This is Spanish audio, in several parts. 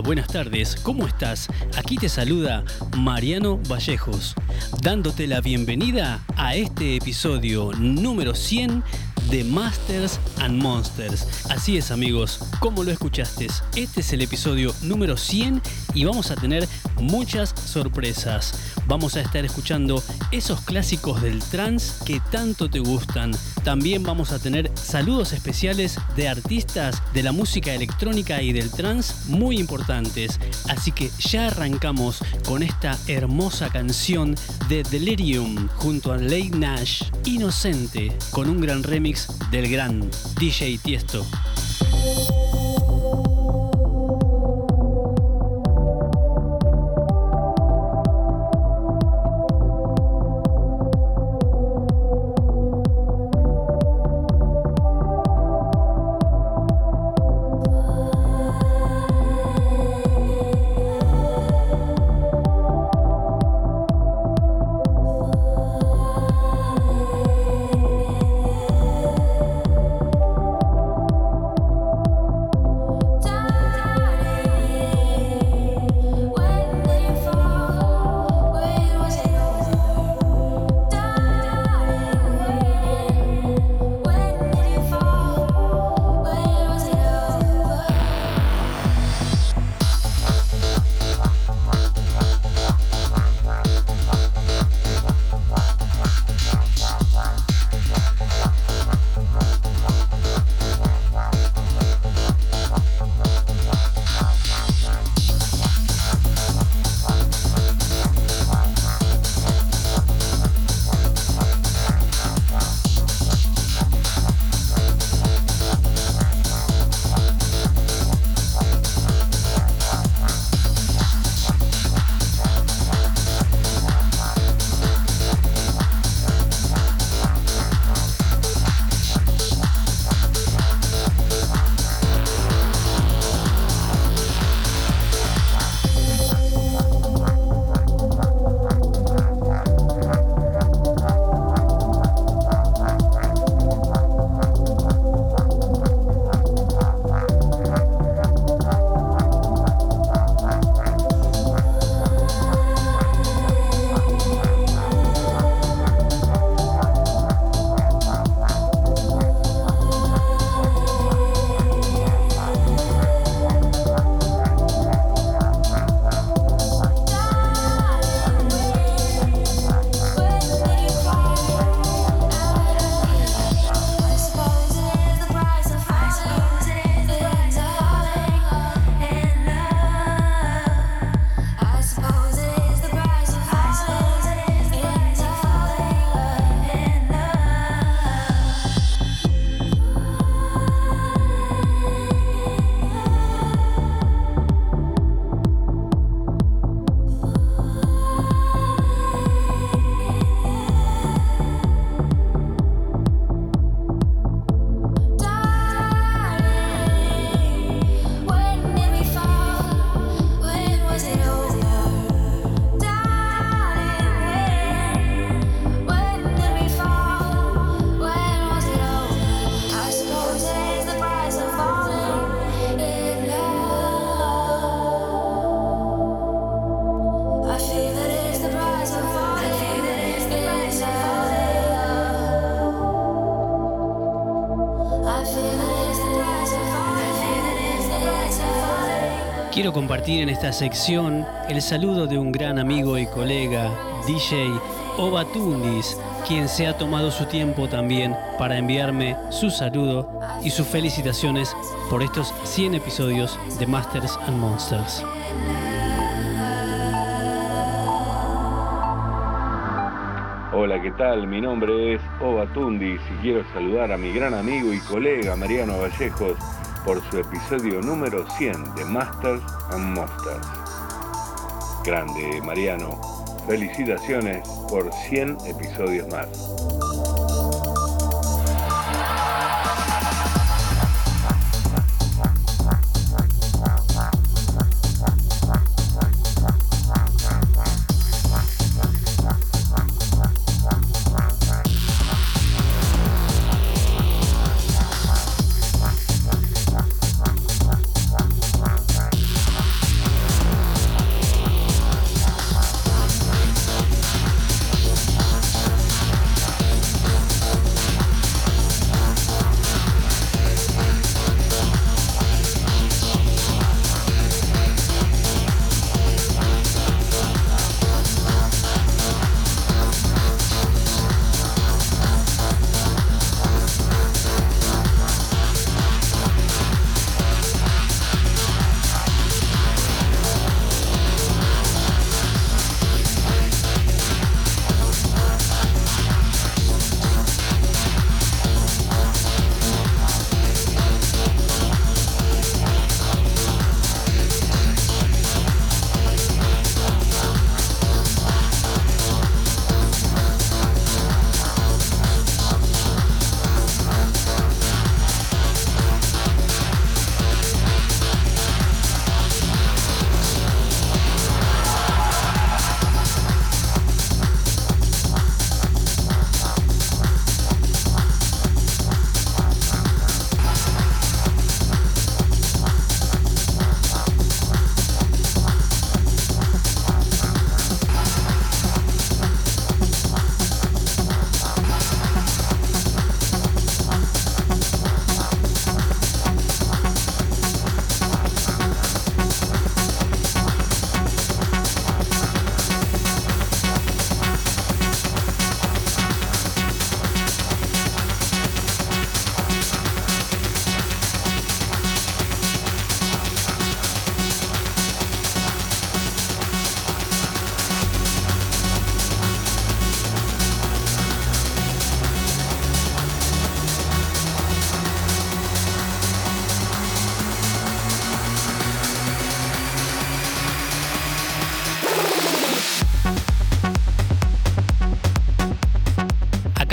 Buenas tardes, ¿cómo estás? Aquí te saluda Mariano Vallejos, dándote la bienvenida a este episodio número 100 de Masters and Monsters. Así es amigos, como lo escuchaste, este es el episodio número 100 y vamos a tener muchas sorpresas. Vamos a estar escuchando esos clásicos del trance que tanto te gustan. También vamos a tener saludos especiales de artistas de la música electrónica y del trance muy importantes. Así que ya arrancamos con esta hermosa canción de Delirium junto a Lake Nash, Inocente, con un gran remix del gran DJ Tiesto. Esta sección el saludo de un gran amigo y colega, DJ Oba quien se ha tomado su tiempo también para enviarme su saludo y sus felicitaciones por estos 100 episodios de Masters and Monsters. Hola, ¿qué tal? Mi nombre es Oba y quiero saludar a mi gran amigo y colega Mariano Vallejos por su episodio número 100 de Masters and Monsters. Grande, Mariano. Felicitaciones por 100 episodios más.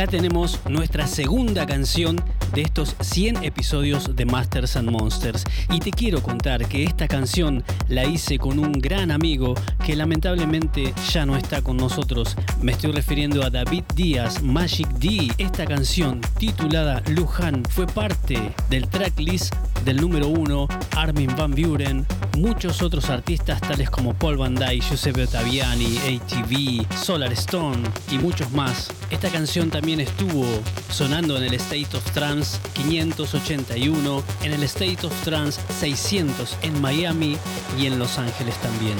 Tenemos nuestra segunda canción de estos 100 episodios de Masters and Monsters. Y te quiero contar que esta canción la hice con un gran amigo que lamentablemente ya no está con nosotros. Me estoy refiriendo a David Díaz, Magic D. Esta canción titulada Luján fue parte del tracklist del número uno, Armin Van Buren, muchos otros artistas tales como Paul Van Dyke, Giuseppe Ottaviani, ATV, Solar Stone y muchos más. Esta canción también estuvo sonando en el State of Trance 581, en el State of Trance 600 en Miami y en Los Ángeles también.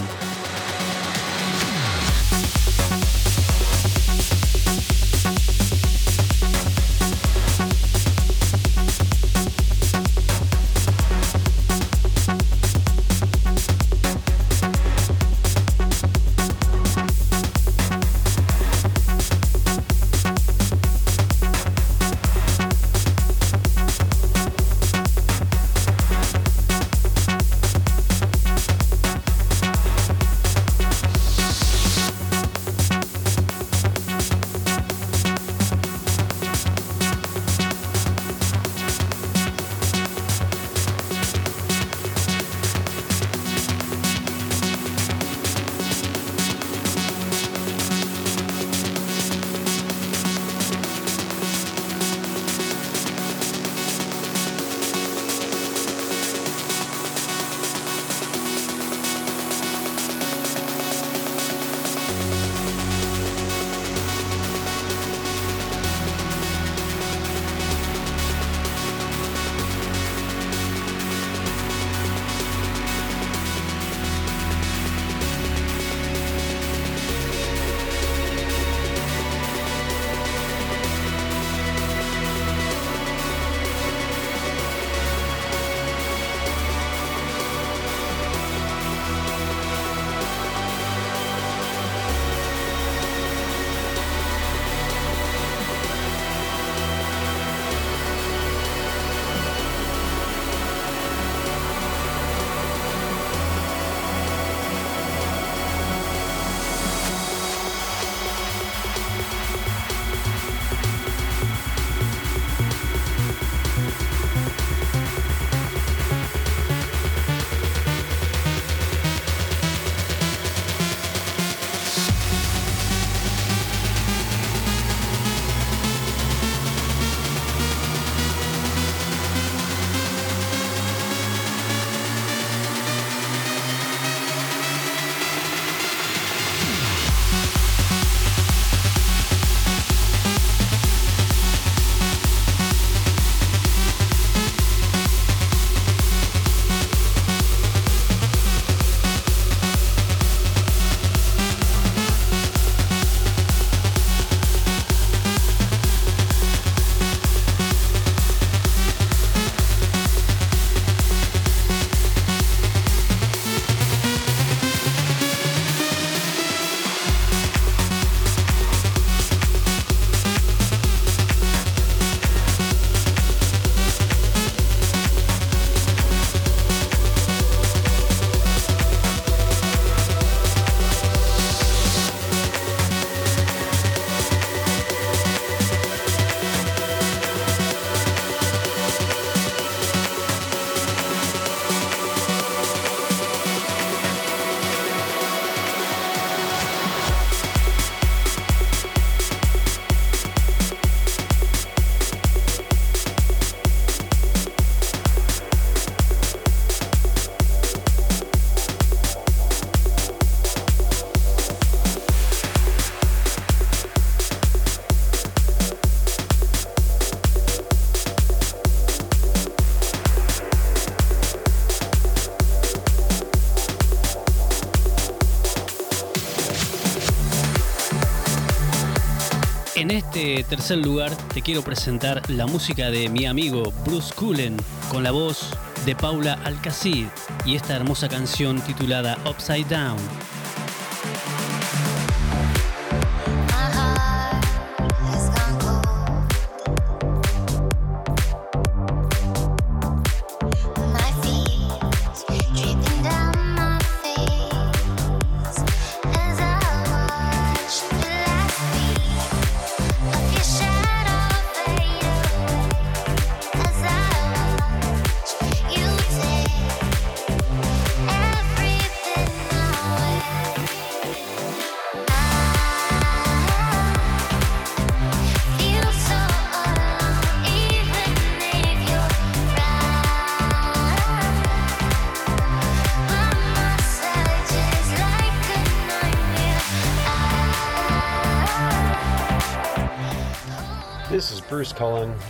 Tercer lugar te quiero presentar la música de mi amigo Bruce Cullen con la voz de Paula Alcacid y esta hermosa canción titulada Upside Down.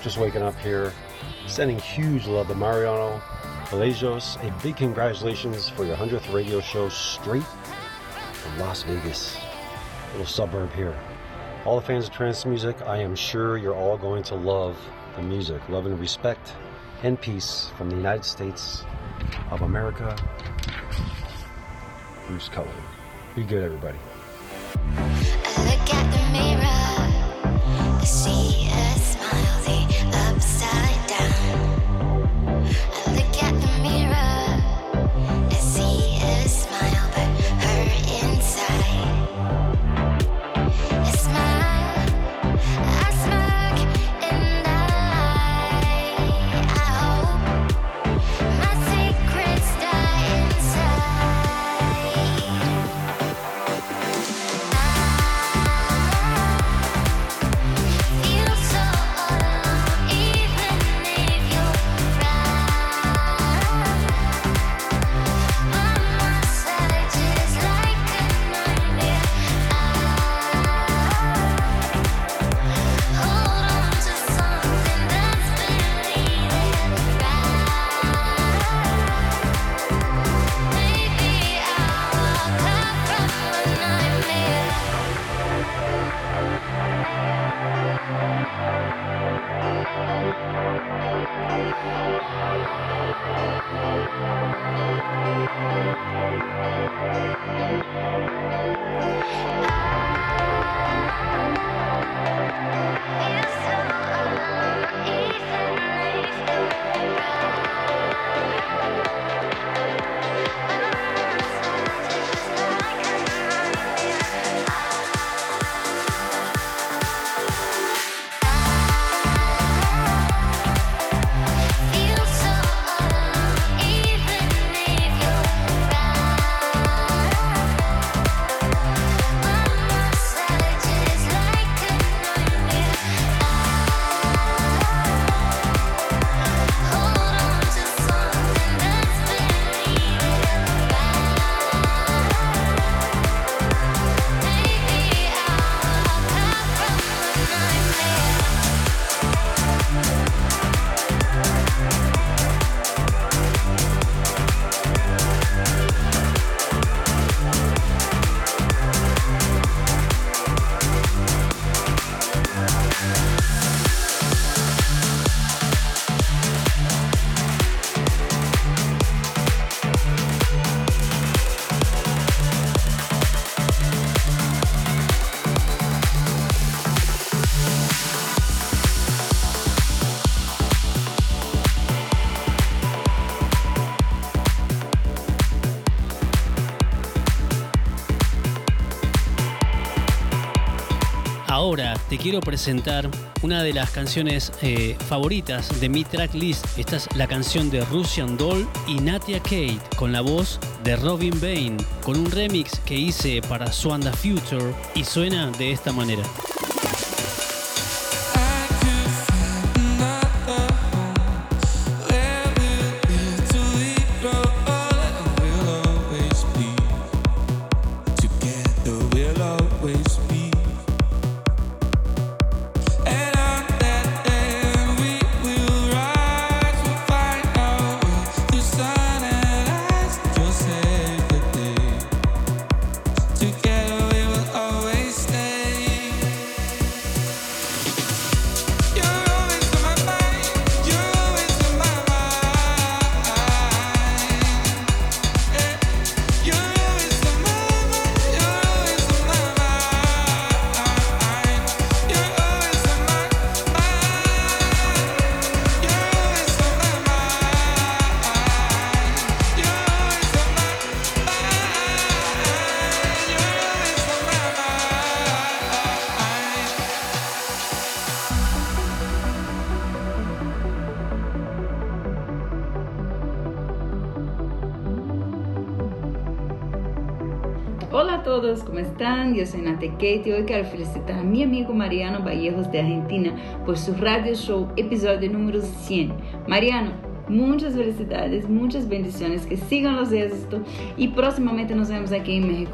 Just waking up here. Sending huge love to Mariano Valejos. A big congratulations for your 100th radio show straight from Las Vegas, little suburb here. All the fans of trance music, I am sure you're all going to love the music. Love and respect and peace from the United States of America. Bruce Cullen. Be good, everybody. Look at the mirror, see quiero presentar una de las canciones eh, favoritas de mi tracklist. Esta es la canción de Russian Doll y Natia Kate con la voz de Robin Bain, con un remix que hice para Swan the Future y suena de esta manera. Están? Yo soy Nate Kate y hoy quiero felicitar a mi amigo Mariano Vallejos de Argentina por su radio show episodio número 100. Mariano, muchas felicidades, muchas bendiciones, que sigan los éxitos y próximamente nos vemos aquí en México.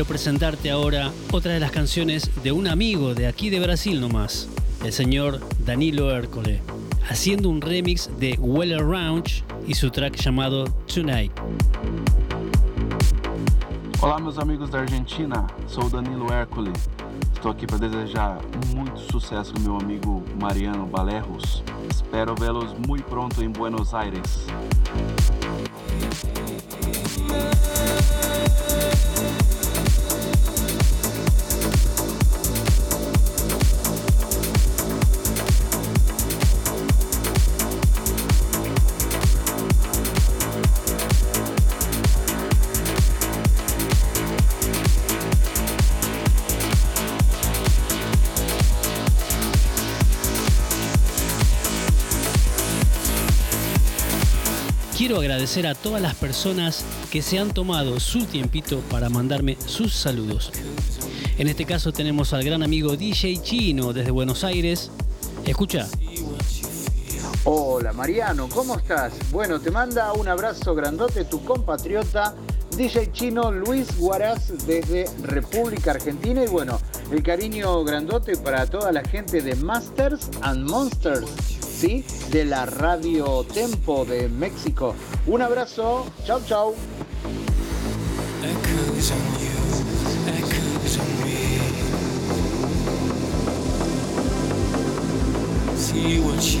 Quiero presentarte ahora otra de las canciones de un amigo de aquí de Brasil nomás, el señor Danilo Hércole, haciendo un remix de Well Around y su track llamado Tonight. Olá, meus amigos da Argentina. Sou Danilo Hércole. Estou aqui para desejar muito sucesso ao meu amigo Mariano Balerros. Espero vê-los muito pronto em Buenos Aires. Agradecer a todas las personas que se han tomado su tiempito para mandarme sus saludos. En este caso tenemos al gran amigo DJ Chino desde Buenos Aires. Escucha. Hola Mariano, ¿cómo estás? Bueno, te manda un abrazo grandote tu compatriota DJ Chino Luis Guaraz desde República Argentina y bueno, el cariño grandote para toda la gente de Masters and Monsters, De la Radio Tempo de México. Un abrazo, what you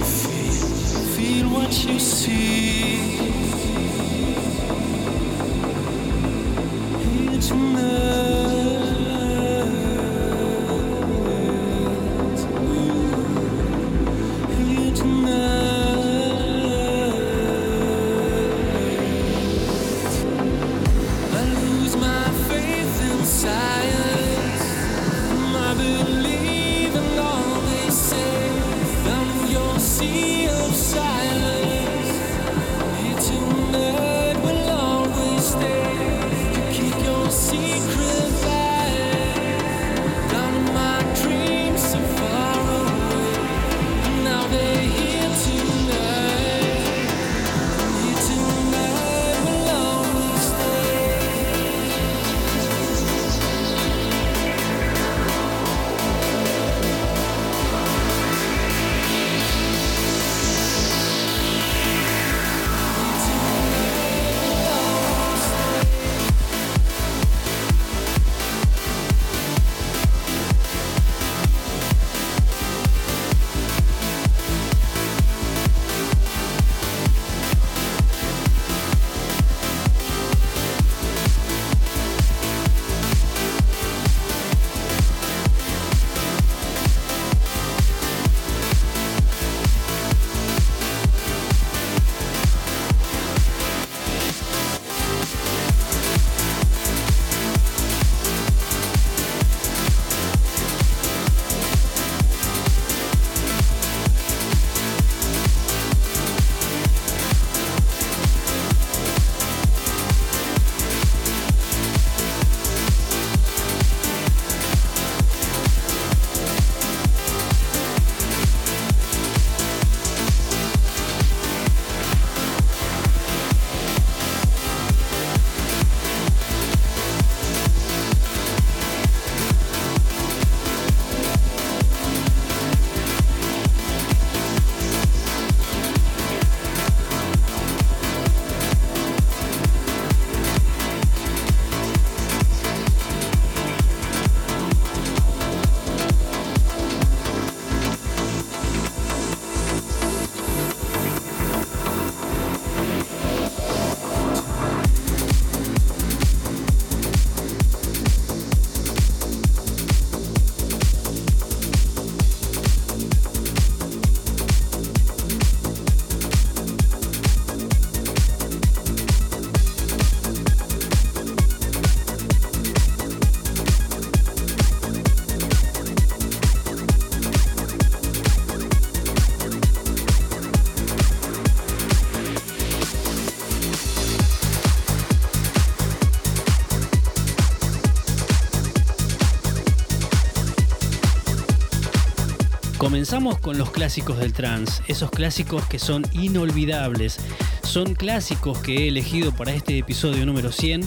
Comenzamos con los clásicos del trance, esos clásicos que son inolvidables. Son clásicos que he elegido para este episodio número 100.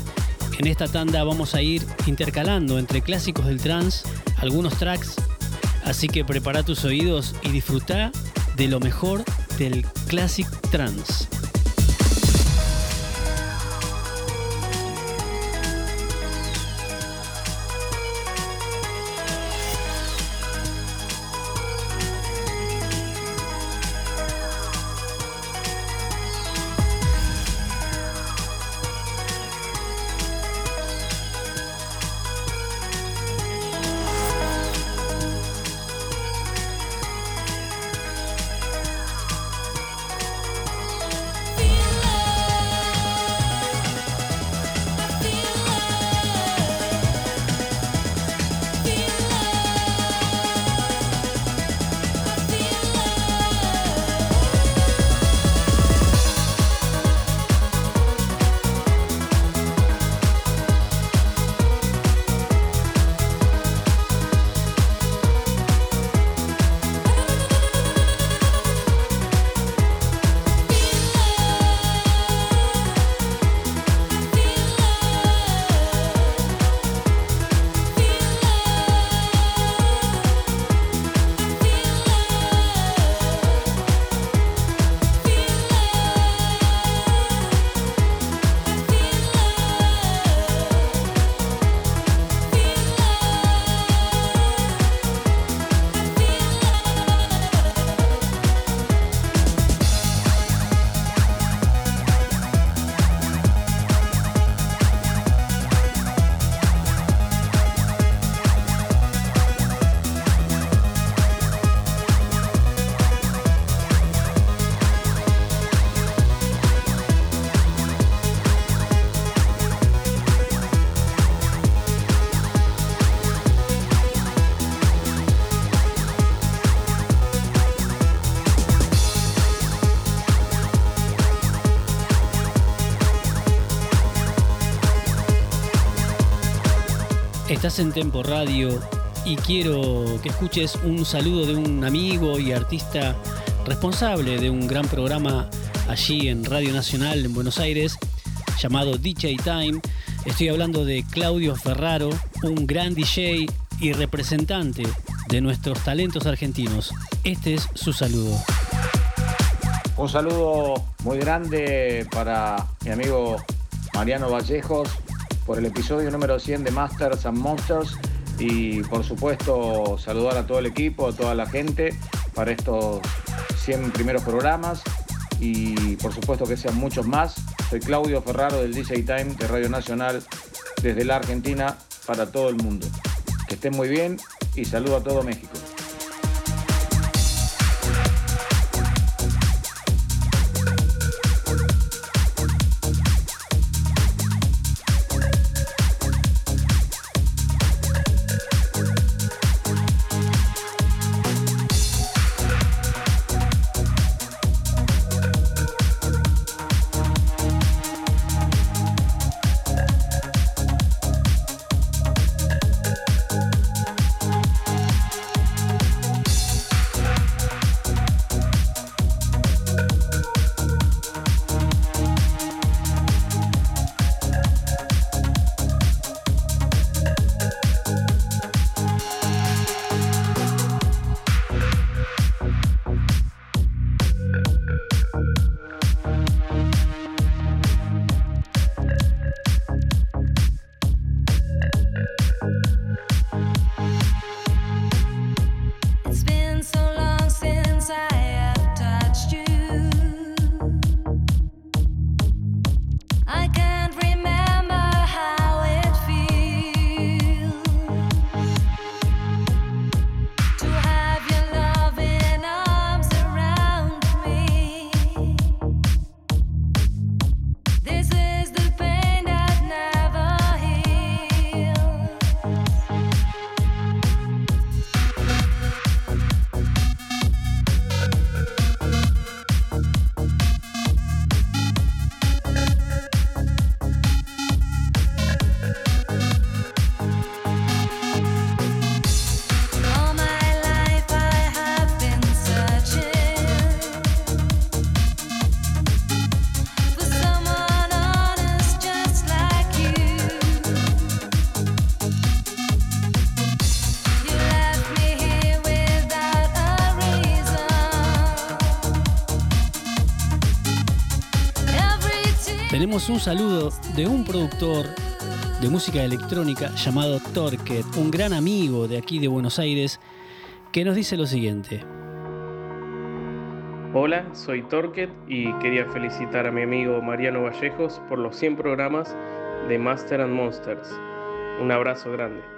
En esta tanda vamos a ir intercalando entre clásicos del trance, algunos tracks. Así que prepara tus oídos y disfruta de lo mejor del Classic Trance. Estás en Tempo Radio y quiero que escuches un saludo de un amigo y artista responsable de un gran programa allí en Radio Nacional en Buenos Aires llamado DJ Time. Estoy hablando de Claudio Ferraro, un gran DJ y representante de nuestros talentos argentinos. Este es su saludo. Un saludo muy grande para mi amigo Mariano Vallejos por el episodio número 100 de Masters and Monsters y por supuesto saludar a todo el equipo, a toda la gente para estos 100 primeros programas y por supuesto que sean muchos más. Soy Claudio Ferraro del DJ Time de Radio Nacional desde la Argentina para todo el mundo. Que estén muy bien y saludo a todo México. Un saludo de un productor de música electrónica llamado Torquet, un gran amigo de aquí de Buenos Aires, que nos dice lo siguiente. Hola, soy Torquet y quería felicitar a mi amigo Mariano Vallejos por los 100 programas de Master and Monsters. Un abrazo grande.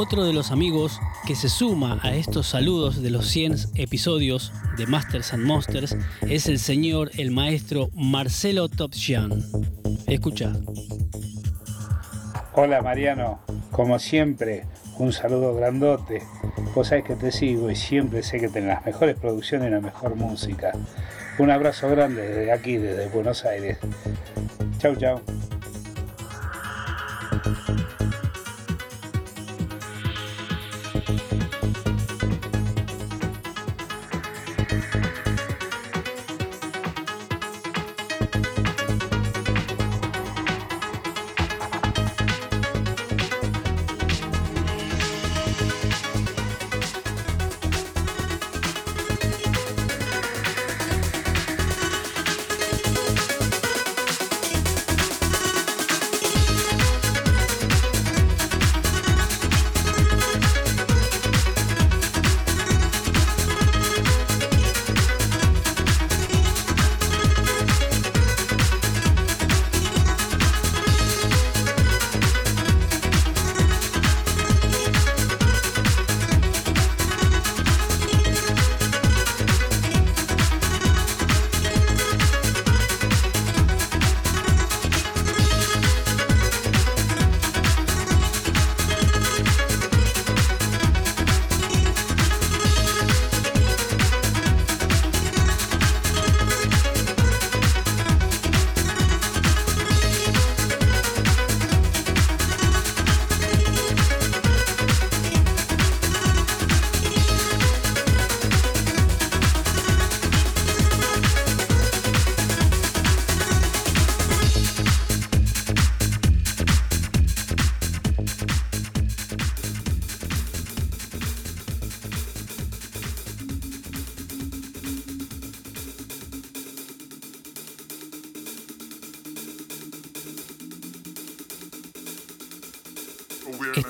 Otro de los amigos que se suma a estos saludos de los 100 episodios de Masters and Monsters es el señor, el maestro Marcelo Topchian. Escucha. Hola Mariano, como siempre, un saludo grandote. Vos sabés que te sigo y siempre sé que tenés las mejores producciones y la mejor música. Un abrazo grande desde aquí, desde Buenos Aires. Chau, chau.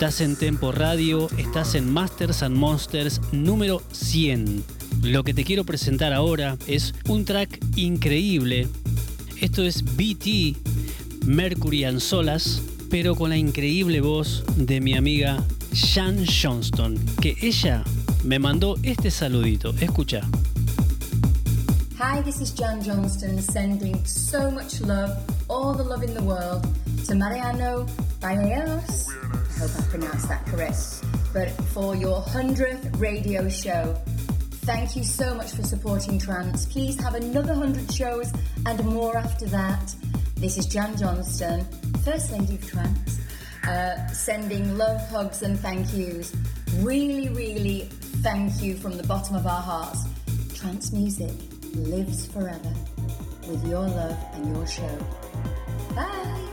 Estás en Tempo Radio, estás en Masters and Monsters número 100. Lo que te quiero presentar ahora es un track increíble. Esto es BT, Mercury and Solas, pero con la increíble voz de mi amiga Shan Johnston, que ella me mandó este saludito. Escucha. Hi, this is Jan Johnston sending so much love, all the love in the world, to Mariano Valleros. Hope I pronounced that correct. But for your 100th radio show, thank you so much for supporting trance. Please have another 100 shows and more after that. This is Jan Johnston, First Lady of Trance, uh, sending love, hugs, and thank yous. Really, really thank you from the bottom of our hearts. Trance music lives forever with your love and your show. Bye.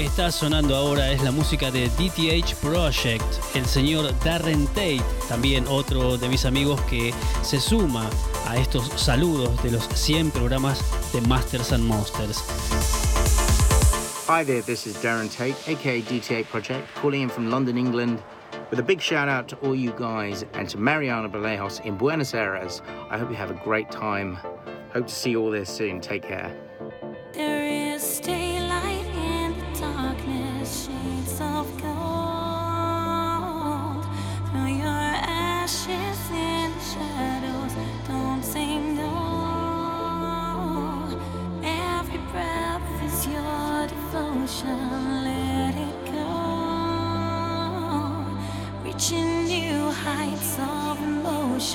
Que está sonando ahora es la música de DTH Project, el señor Darren Tate, también otro de mis amigos que se suma a estos saludos de los 100 programas de Masters and Monsters. Hi there, this is Darren Tate, aka DT8 Project, calling in from London, England, with a big shout out to all you guys and to Mariana Balejos in Buenos Aires. I hope you have a great time. Hope to see you all there soon. Take care.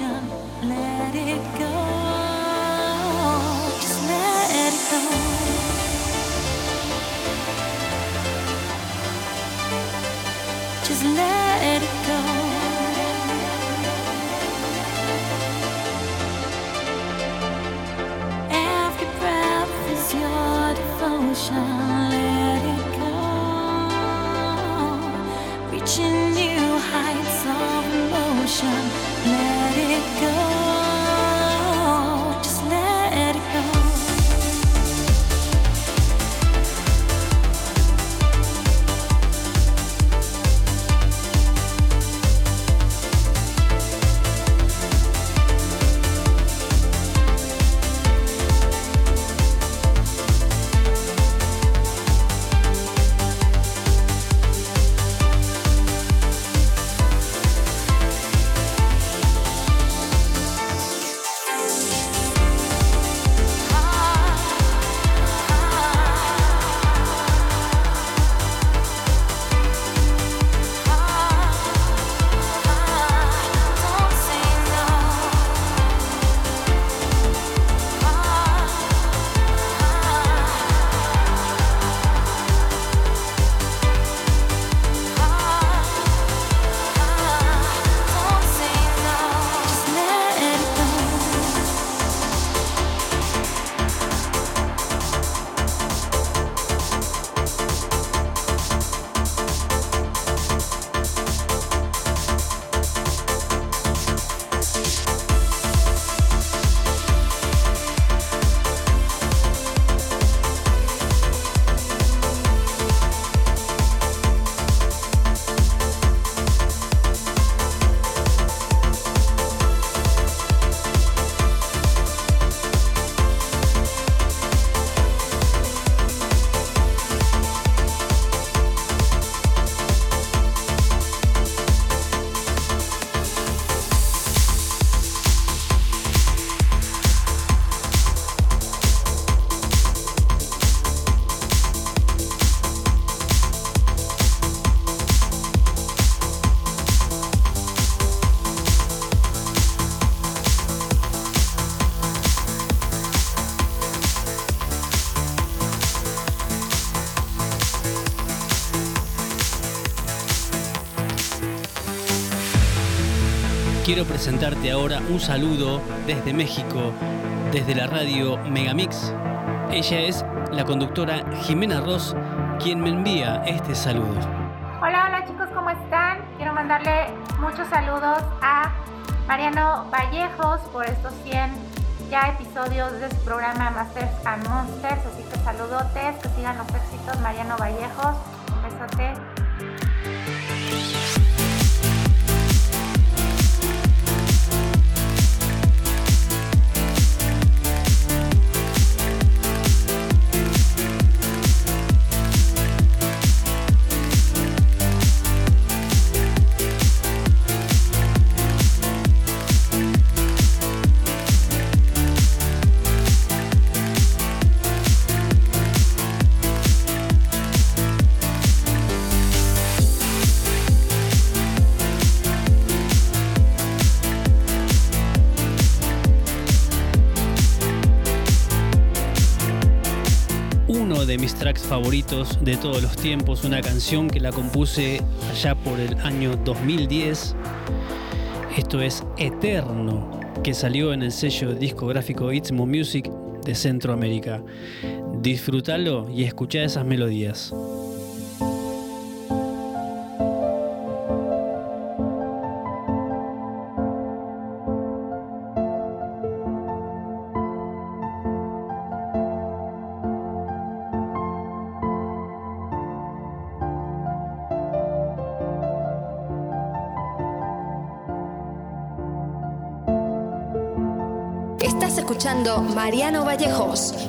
Let it go. Quiero presentarte ahora un saludo desde México, desde la radio Megamix. Ella es la conductora Jimena Ross, quien me envía este saludo. Hola, hola chicos, ¿cómo están? Quiero mandarle muchos saludos a Mariano Vallejos por estos 100 ya episodios de su programa Masters and Monsters. Así que saludotes, que sigan los éxitos, Mariano Vallejos. Favoritos de todos los tiempos, una canción que la compuse allá por el año 2010. Esto es Eterno, que salió en el sello discográfico Itzmo Music de Centroamérica. Disfrútalo y escuchá esas melodías. Mariano Vallejos,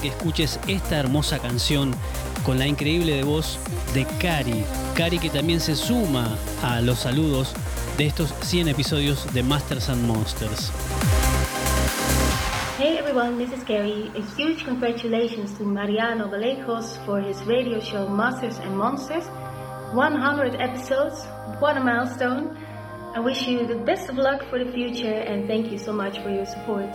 que escuches esta hermosa canción con la increíble voz de Cari. Cari que también se suma a los saludos de estos 100 episodios de Masters and Monsters. Hey everyone, this is Carrie. A huge congratulations to Mariano Valejos for his radio show Masters and Monsters. 100 episodes, what a milestone. I wish you the best of luck for the future and thank you so much for your support.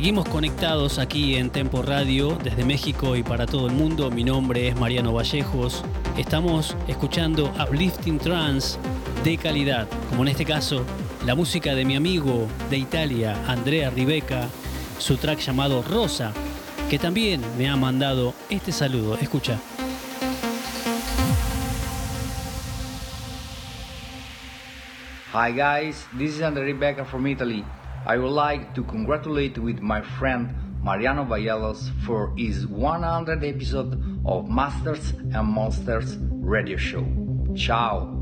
Seguimos conectados aquí en Tempo Radio desde México y para todo el mundo. Mi nombre es Mariano Vallejos. Estamos escuchando Uplifting Trance de calidad, como en este caso la música de mi amigo de Italia, Andrea Ribeca, su track llamado Rosa, que también me ha mandado este saludo. Escucha. Hi guys, this is Andre Rebecca from Italy. I would like to congratulate with my friend Mariano Bayelos for his 100 episode of Masters and Monsters radio show. Ciao!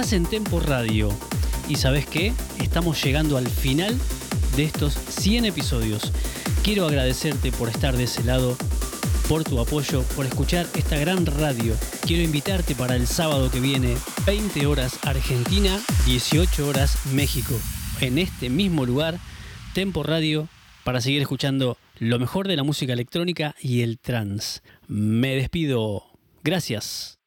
Estás en Tempo Radio y sabes qué? Estamos llegando al final de estos 100 episodios. Quiero agradecerte por estar de ese lado, por tu apoyo, por escuchar esta gran radio. Quiero invitarte para el sábado que viene, 20 horas Argentina, 18 horas México. En este mismo lugar, Tempo Radio, para seguir escuchando lo mejor de la música electrónica y el trance. Me despido. Gracias.